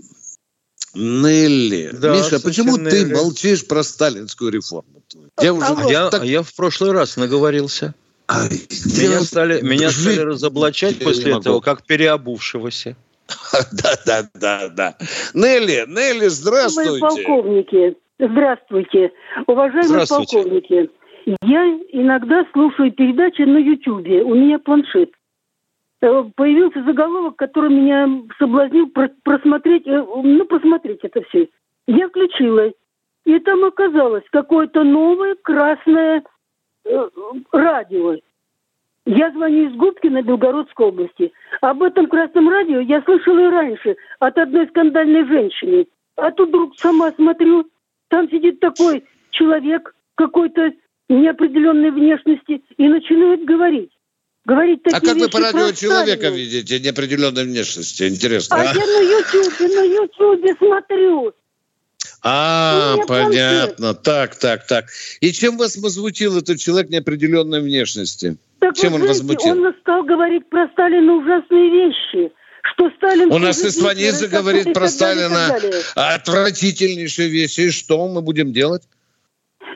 Нелли. Да, Миша, почему слушай, ты Нелли. молчишь про сталинскую реформу? Я уже А я, так- а я в прошлый раз наговорился. Меня стали, меня стали разоблачать я после этого, как переобувшегося. Да, да, да, да. Нелли, Нелли, здравствуйте. полковники, здравствуйте. Уважаемые Здравствуйте. полковники, я иногда слушаю передачи на Ютьюбе. У меня планшет. Э, Появился заголовок, который меня соблазнил про- просмотреть, э, ну, просмотреть это все. Я включила. И там оказалось какое-то новое красное э, радио. Я звоню из Губкина Белгородской области. Об этом красном радио я слышала и раньше от одной скандальной женщины. А тут вдруг сама смотрю, там сидит такой человек какой-то неопределенной внешности и начинает говорить. Говорить А такие как вы по радио человека видите неопределенной внешности? Интересно. А а? я на Ютьюбе, на Ютьюбе смотрю. А, понятно. Так, так, так. И чем вас возмутил этот человек неопределенной внешности? Так чем вы он знаете, возмутил? он стал говорить про Сталина ужасные вещи. Что Сталин... У нас Гитлера, говорит и про и Сталина отвратительнейшие вещи. И что мы будем делать?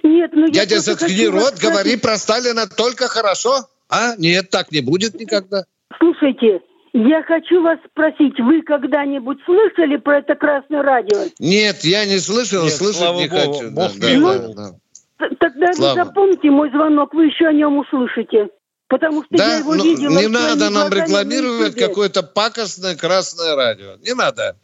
Нет, ну я Дядя, просто заткни рот, говори спросить. про Сталина только хорошо. А? Нет, так не будет никогда. Слушайте, я хочу вас спросить, вы когда-нибудь слышали про это красное радио? Нет, я не слышал, Нет, слышать слава не богу, хочу. Бог Да, да, да, Тогда Слава. вы запомните мой звонок, вы еще о нем услышите. Потому что я Да, его ну, видела. не надо нам рекламировать какое-то пакостное красное радио. Не надо.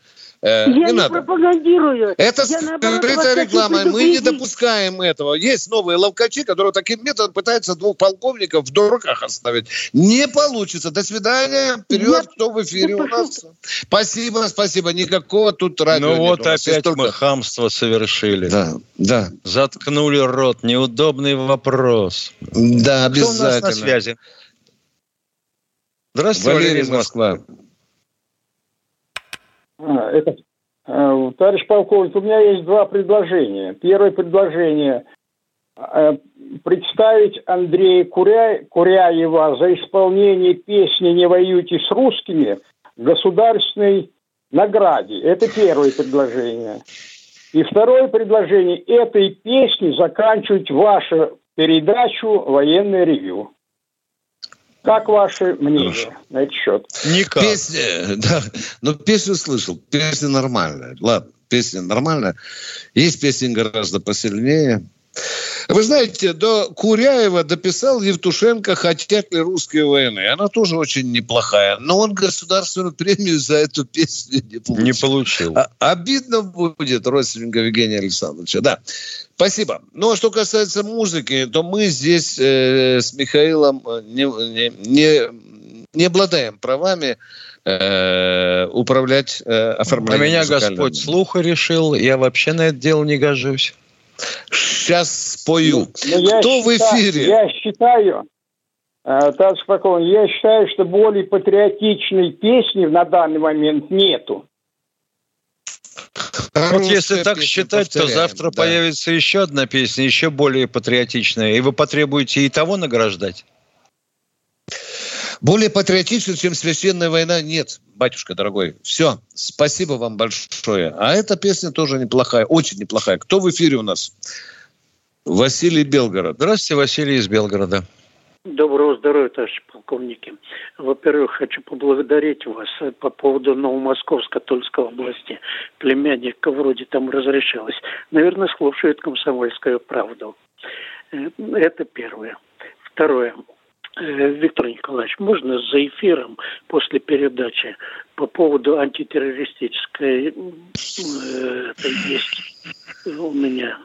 Э, Я не не, надо. пропагандирую. Это Я, наоборот, скрытая реклама. Мы не допускаем этого. Есть новые ловкачи, которые таким методом пытаются двух полковников в дураках оставить. Не получится. До свидания. Вперед, кто в эфире у нас. Спасибо, спасибо. Никакого тут радио Ну нет вот. Есть опять только- мы хамство совершили. Да, да. Заткнули рот. Неудобный вопрос. Да, Кто у нас на обязательно. связи? Здравствуйте, Валерий Валерий Москвы. Москва. А, это, Э, товарищ полковник, у меня есть два предложения. Первое предложение э, представить Андрея Куря... Куряева за исполнение песни «Не воюйте с русскими» государственной награде. Это первое предложение. И второе предложение – этой песней заканчивать вашу передачу «Военное ревю». Как ваше мнение на этот счет? Никак. Песня, да, но песню слышал, песня нормальная. Ладно, песня нормальная. Есть песни гораздо посильнее. Вы знаете, до Куряева дописал Евтушенко «Хотят ли русские войны». Она тоже очень неплохая. Но он государственную премию за эту песню не получил. Не получил. А, обидно будет родственника Евгения Александровича. Да. Спасибо. Ну, а что касается музыки, то мы здесь э, с Михаилом э, не, не, не, не обладаем правами э, управлять э, оформлением. На меня Господь слуха решил, я вообще на это дело не гожусь. Сейчас спою. Но ну, Кто в эфире? Я считаю, э, товарищ Полковник, я считаю, что более патриотичной песни на данный момент нету. Вот если так считать, то завтра да. появится еще одна песня, еще более патриотичная, и вы потребуете и того награждать? Более патриотично, чем священная война, нет, батюшка дорогой. Все, спасибо вам большое. А эта песня тоже неплохая, очень неплохая. Кто в эфире у нас? Василий Белгород. Здравствуйте, Василий из Белгорода. Доброго здоровья, товарищи полковники. Во-первых, хочу поблагодарить вас по поводу Новомосковской Тульской области. Племянника вроде там разрешилось. Наверное, слушает комсомольскую правду. Э, это первое. Второе. Э, Виктор Николаевич, можно за эфиром после передачи по поводу антитеррористической э, это есть у меня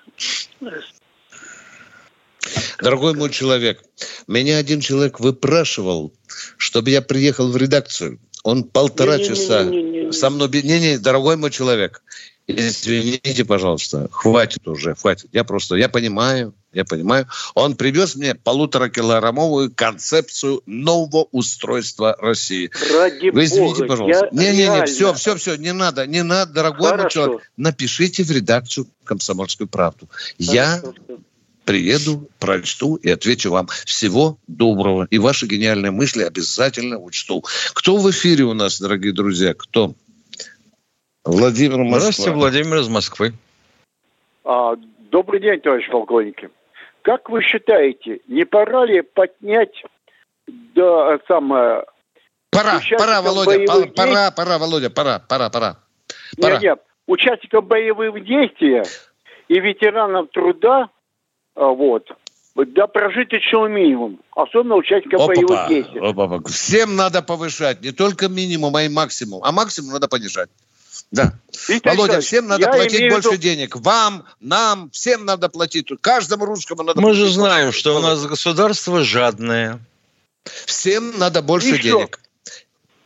Дорогой мой человек, меня один человек выпрашивал, чтобы я приехал в редакцию. Он полтора не, часа не, не, не, со мной... Не-не, дорогой мой человек, извините, пожалуйста, хватит уже, хватит. Я просто, я понимаю, я понимаю. Он привез мне полуторакилограммовую концепцию нового устройства России. Ради Вы извините, Бога, пожалуйста. Не-не-не, все, все, все, не надо, не надо, дорогой Хорошо. мой человек. Напишите в редакцию «Комсомольскую правду». Хорошо. Я приеду, прочту и отвечу вам. Всего доброго. И ваши гениальные мысли обязательно учту. Кто в эфире у нас, дорогие друзья? Кто? Владимир Москва. Здравствуйте, Владимир из Москвы. А, добрый день, товарищ полковники. Как вы считаете, не пора ли поднять да, самое... Пора, пора, Володя, пора, пора, пора, Володя, пора, пора, пора. пора. Нет, нет, участникам боевых действий и ветеранам труда а, вот. Да прожиточного минимум, особенно участников Опа-па. боевых действий. Опа-па. Всем надо повышать, не только минимум, а и максимум. А максимум надо понижать. Да. Виктор Володя, всем надо платить больше виду... денег. Вам, нам, всем надо платить. Каждому русскому надо Мы платить. же знаем, что у нас государство жадное. Всем надо больше и денег.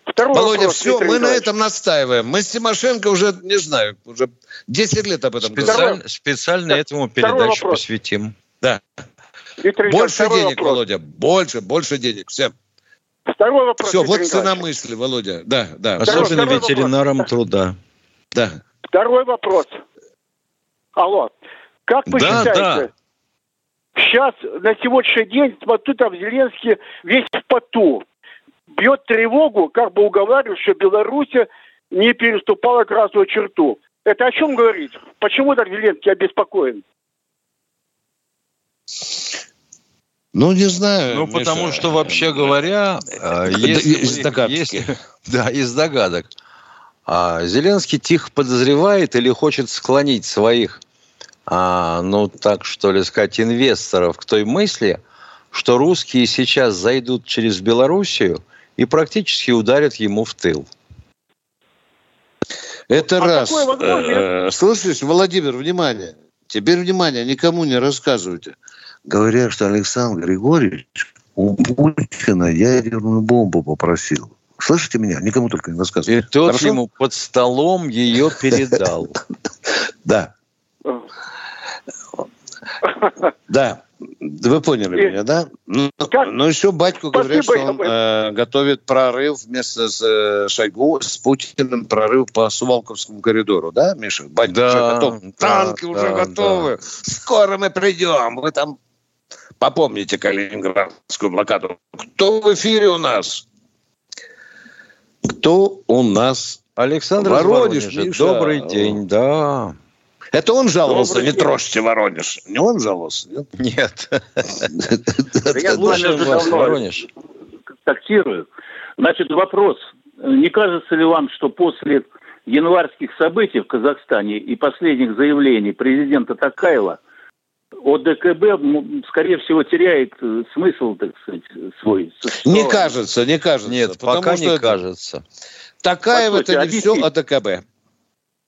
Второй Володя, вопрос, все, Виктор мы Николаевич. на этом настаиваем. Мы с Тимошенко уже, не знаю, уже 10 лет об этом Специаль, говорим. Специально этому передачу посвятим. Да. Виктор больше денег, вопрос. Володя, больше, больше денег всем. Второй вопрос. Все, вот цена мысли, Володя. Да, да. Особенно второй ветеринарам вопрос. труда. Да. Второй вопрос. Алло. Как вы да, считаете, да. сейчас на сегодняшний день, смотрю, там Зеленский весь в поту. Бьет тревогу, как бы уговаривает, что Беларусь не переступала красную черту. Это о чем говорит? Почему так Зеленский обеспокоен? Ну, не знаю. Ну, Миша. потому что, вообще говоря, э, если, если, да, из догадок. А Зеленский тихо подозревает или хочет склонить своих, а, ну, так что ли сказать, инвесторов к той мысли, что русские сейчас зайдут через Белоруссию и практически ударят ему в тыл. Это а раз. Э, слышишь, Владимир, внимание. Теперь внимание, никому не рассказывайте говорят, что Александр Григорьевич у Путина ядерную бомбу попросил. Слышите меня? Никому только не рассказывайте. И тот Хорошо? ему под столом ее передал. Да. Да. Вы поняли меня, да? Ну, ну еще батьку говорят, что он э, готовит прорыв вместо с э, Шойгу с Путиным прорыв по Сувалковскому коридору, да, Миша? Батька да, уже готов. Танки да, уже да, готовы. Да. Скоро мы придем. Вы там попомните Калининградскую блокаду. Кто в эфире у нас? Кто у нас? Александр Воронеж. Воронеж Добрый день, да. Это он жаловался, Добрый не день. трожьте Воронеж. Не он жаловался? Нет. Я Воронеж. Контактирую. Значит, вопрос. Не кажется ли вам, что после январских событий в Казахстане и последних заявлений президента Такаева ОДКБ, скорее всего, теряет э, смысл, так сказать, свой. Не кажется, не кажется. Нет, пока не кажется. Такаева это не все ОДКБ.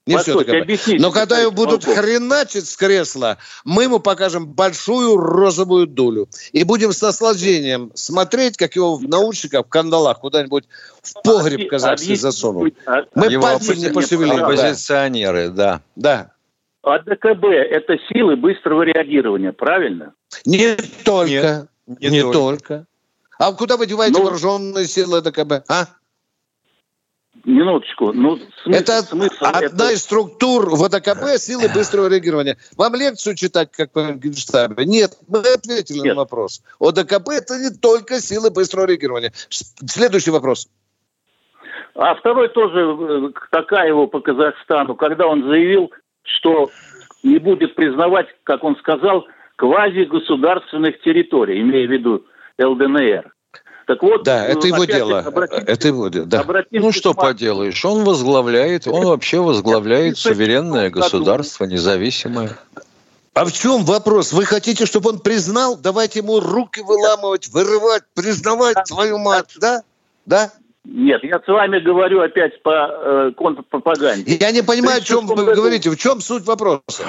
Не все объясните, Но когда его будут Волков. хреначить с кресла, мы ему покажем большую розовую дулю. И будем с наслаждением смотреть, как его в наушниках, в кандалах куда-нибудь в погреб казахский засунут. А, мы его пальцем не пошевелим. Оппозиционеры, да. Да. АДКБ – это силы быстрого реагирования, правильно? Не только. Нет, не, не только. только. А куда вы деваете ну, вооруженные силы АДКБ? А? Минуточку. Ну, смысл, это смысл, одна это... из структур ВДКБ силы быстрого реагирования. Вам лекцию читать, как по Генштабе? Нет, мы ответили Нет. на вопрос. ОДКБ это не только силы быстрого реагирования. Следующий вопрос. А второй тоже э, к Такаеву по Казахстану, когда он заявил, что не будет признавать, как он сказал, квазигосударственных территорий, имея в виду ЛДНР. Так вот, да, это его дело. Это его дело. Да. Ну что поделаешь, он возглавляет, он вообще возглавляет суверенное государство, независимое. А в чем вопрос? Вы хотите, чтобы он признал? Давайте ему руки выламывать, вырывать, признавать твою мать, да? Да? Нет, я с вами говорю опять по э, контрпропаганде. Я не понимаю, о чем вы году... говорите. В чем суть вопроса?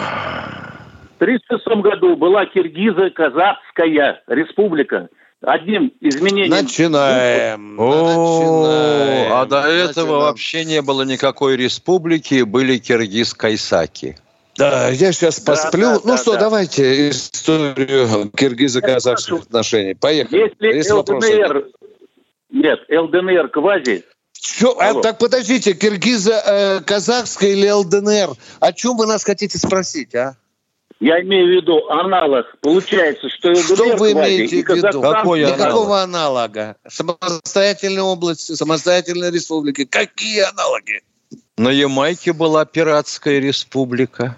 В 1936 году была Киргизо-Казахская республика одним изменением... Начинаем. Начинаем. А до этого вообще не было никакой республики, были киргиз-кайсаки. Да, я сейчас посплю. Да, да, ну да, что, да. давайте историю киргизо-казахских отношений. Поехали. Если Есть ЛДНР... Нет, ЛДНР квази Чё, а, так подождите, киргизо-казахская или ЛДНР? О чем вы нас хотите спросить, а? Я имею в виду аналог. Получается, что Что вы имеете в виду? Какой Никакого аналога. Самостоятельной области, самостоятельной республики. Какие аналоги? На Ямайке была пиратская республика.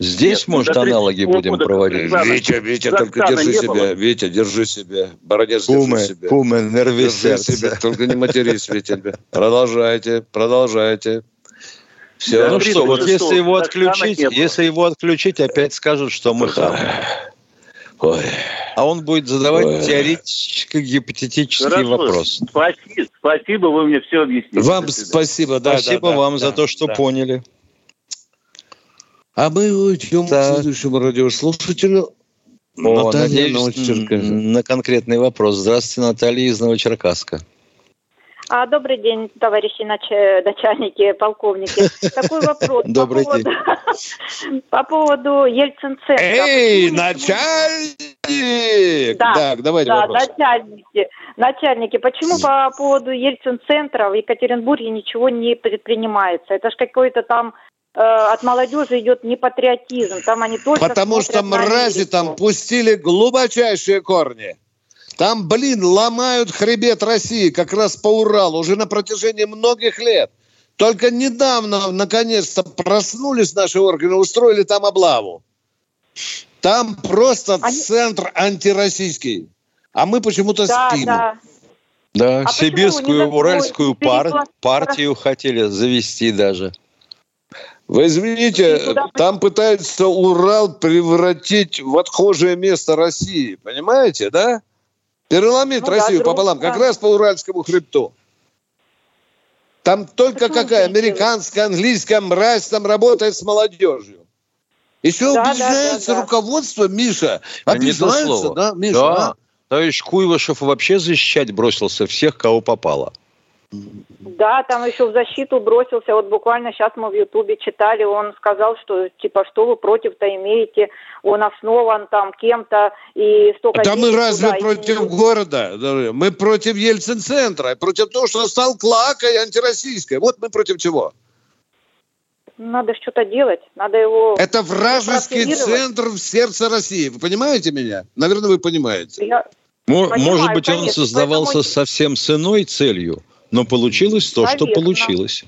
Здесь, Нет, ну, может, аналоги будем проводить. Витя, Витя, только держи себя. Было. Витя, держи себя. Баронец, кумы, держи себя. Кумы, нерви держи сердце. себя. Только не матерись, Витя. Продолжайте, продолжайте. Все. Ну что, вот если его отключить, если его отключить, опять скажут, что мы хам. Ой. А он будет задавать Ой. теоретический гипотетический Хорошо. вопрос. Спасибо, спасибо, вы мне все объяснили. Вам спасибо, да. Спасибо да, вам да, за то, что да. поняли. А мы уйдем так. к следующему радиослушателю. О, Наталья надеюсь, на конкретный вопрос. Здравствуйте, Наталья из Новочеркасска. А, добрый день, товарищи нач... начальники, полковники. Такой вопрос. Добрый по день. Поводу... По поводу Ельцин-центра. Эй, начальник! Да, так, давайте да, вопрос. начальники. Начальники, почему по поводу Ельцин-центра в Екатеринбурге ничего не предпринимается? Это же какой-то там от молодежи идет непатриотизм. Там они только Потому что мрази там пустили глубочайшие корни. Там, блин, ломают хребет России как раз по Уралу уже на протяжении многих лет. Только недавно, наконец-то, проснулись наши органы, устроили там облаву. Там просто Они... центр антироссийский. А мы почему-то да, спим. Да. Да, а сибирскую, уральскую пар, партию хотели завести даже. Вы извините, там пытаются Урал превратить в отхожее место России. Понимаете, да? Переломить ну, Россию да, пополам, как раз по Уральскому хребту. Там только Почему какая американская, английская мразь там работает с молодежью. Еще да, обижается да, да, руководство, Миша. Обижается, да, Миша? Да. А? Товарищ Куйвашев вообще защищать бросился всех, кого попало. Да, там еще в защиту бросился. Вот буквально сейчас мы в Ютубе читали, он сказал, что типа что вы против-то имеете, он основан там кем-то и столько. Да мы разве туда, против города? Мы против Ельцин-центра, против того, что стал клакой антироссийской. Вот мы против чего? Надо что-то делать, надо его... Это вражеский центр в сердце России. Вы понимаете меня? Наверное, вы понимаете. Я... Понимаю, Может быть, конечно, он создавался поэтому... совсем с иной целью, но получилось то, Наверное. что получилось.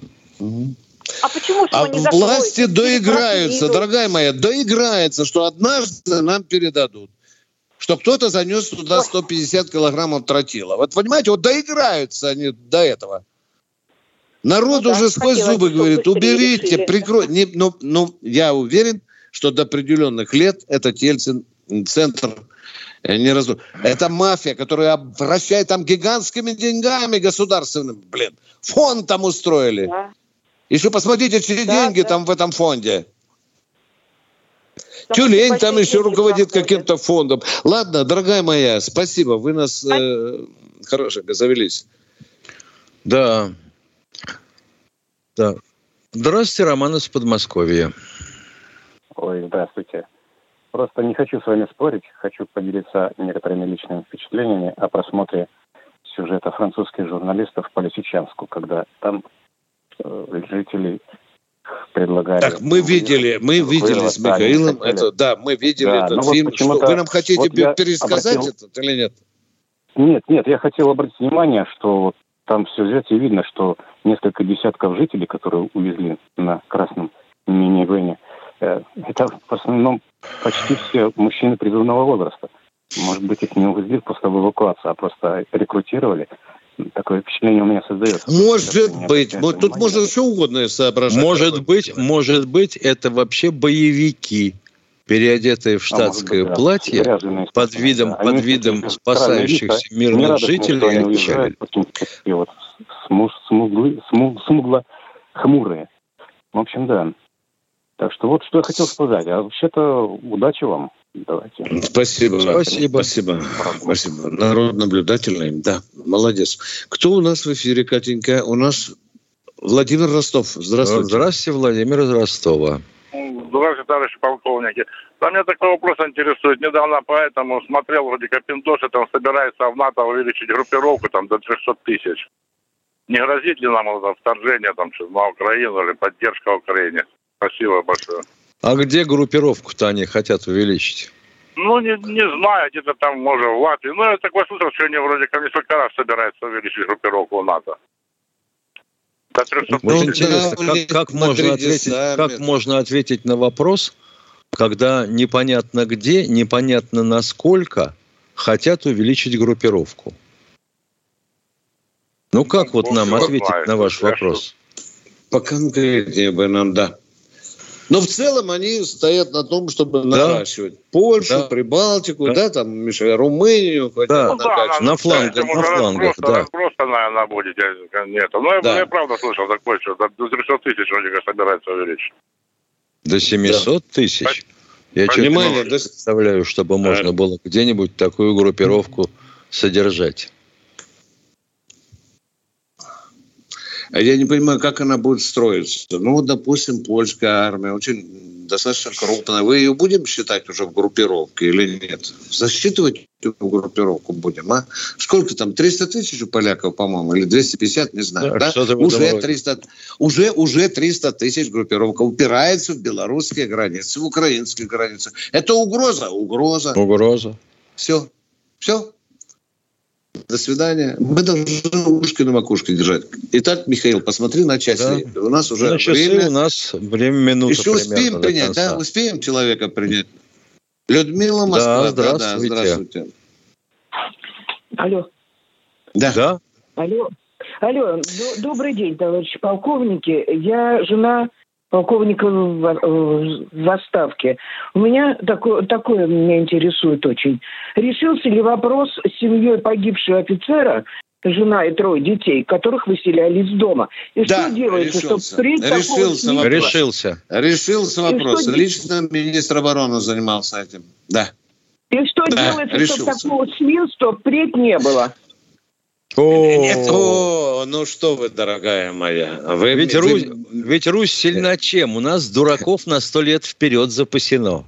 А почему а не власти доиграются, дорогая моя, доиграется, что однажды нам передадут что кто-то занес туда 150 килограммов тротила. Вот понимаете, вот доиграются они до этого. Народ ну, уже да, сквозь зубы говорит, уберите, прикройте. Ну, ну, я уверен, что до определенных лет этот Ельцин центр не разу. Это мафия, которая вращает там гигантскими деньгами государственными. Блин, фонд там устроили. Да. Еще посмотрите, чьи да, деньги да. там в этом фонде. Там Тюлень там еще руководит каким-то фондом. Ладно, дорогая моя, спасибо. Вы нас э, хорошенько завелись. Да, да. Здравствуйте, Роман из Подмосковья. Ой, здравствуйте. Просто не хочу с вами спорить, хочу поделиться некоторыми личными впечатлениями о просмотре сюжета французских журналистов по Лисичанску, когда там э, жители предлагали... Так, мы видели, мы видели с Михаилом, это, да, мы видели да, этот ну фильм. Вот что, вы нам хотите вот пересказать обратил... этот или нет? Нет, нет, я хотел обратить внимание, что вот там взять и видно, что несколько десятков жителей, которые увезли на красном мини-вене, э, это в основном почти все мужчины призывного возраста. Может быть, их не увезли после эвакуации, а просто рекрутировали. Такое впечатление у меня создается. Может быть. Вот тут можно все угодно соображать. Может быть, может быть, это вообще боевики переодетые в а штатское а быть, платье, да, под видом, да. под видом спасающихся мирных жителей, отчалили. Вот, смуглы, смугло хмурые. В общем, да. Так что вот что я хотел сказать. А вообще-то удачи вам. Давайте. Спасибо. Спасибо. Спасибо. Спасибо. Народ наблюдательный. Да, молодец. Кто у нас в эфире, Катенька? У нас Владимир Ростов. Здравствуйте. Здравствуйте, Владимир из Ростова. Здравствуйте, товарищи полковники. Да меня такой вопрос интересует. Недавно поэтому смотрел, вроде как Пиндоша там собирается в НАТО увеличить группировку там до 300 тысяч. Не грозит ли нам это вторжение там на Украину или поддержка Украине? Спасибо большое. А где группировку-то они хотят увеличить? Ну, не, не знаю, где-то там, может, в Латвии. Ну, я такой слышал, что они вроде как несколько раз собираются увеличить группировку НАТО. Вот интересно, как, как, можно ответить, как можно ответить на вопрос, когда непонятно где, непонятно насколько хотят увеличить группировку? Ну как вот нам ответить на ваш вопрос? Поконкретнее бы нам, да. Но в целом они стоят на том, чтобы да. наращивать Польшу, да. Прибалтику, да, да там, Миша, Румынию. Да, ну, да на, на флангах, на флангах, да. Просто, наверное, будет. Нет, но ну, да. я, я правда слышал такое, что до 300 тысяч вроде как собирается увеличить. До 700 да. тысяч? Я Понимание, не представляю, чтобы можно было где-нибудь такую группировку содержать. Я не понимаю, как она будет строиться. Ну, допустим, польская армия, очень достаточно крупная. Вы ее будем считать уже в группировке или нет? Засчитывать эту группировку будем, а? Сколько там? 300 тысяч у поляков, по-моему, или 250, не знаю. Да, да? Уже, 300, уже, уже 300 тысяч группировка упирается в белорусские границы, в украинские границы. Это угроза? Угроза. Угроза. Все. Все. До свидания. Мы должны ушки на макушке держать. Итак, Михаил, посмотри на часы. Да. У нас уже на часы время. у нас время минуты Еще успеем принять, да? Успеем человека принять. Людмила Москва. Да, здравствуйте. Да, здравствуйте. Алло. Да. Да. Алло. Алло, добрый день, товарищи полковники. Я жена полковника в отставке. У меня такое, такое меня интересует очень. Решился ли вопрос с семьей погибшего офицера, жена и трое детей, которых выселяли из дома. И да, что делается, решился. чтобы впредь решился вопрос. Решился. Решился вопрос. Что... Лично министр обороны занимался этим. Да. И что да, делается, решился. чтобы такого свинства впредь не было? О, ну что вы, дорогая моя. Вы, ведь, вы... Русь, ведь Русь сильна чем? У нас дураков на сто лет вперед запасено.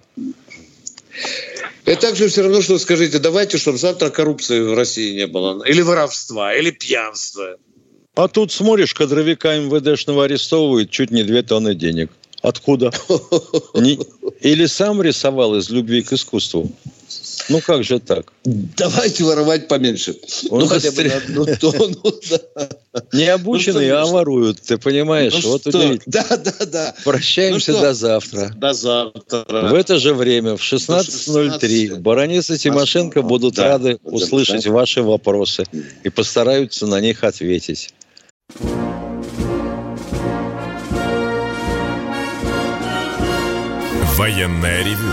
Это также все равно, что скажите, давайте, чтобы завтра коррупции в России не было. Или воровства, или пьянства. А тут смотришь, кадровика МВДшного арестовывают чуть не две тонны денег. Откуда? Не... Или сам рисовал из любви к искусству? Ну как же так? Давайте воровать поменьше. Он ну, хотя бы на одну тонну. Не обученные, ну, а воруют, ты понимаешь? Ну, вот что? удивительно. Да, да, да. Прощаемся ну, до завтра. До завтра. В это же время, в 16.03, 16. Бараниса Тимошенко будут да, рады услышать ваши вопросы и постараются на них ответить. Военная ревю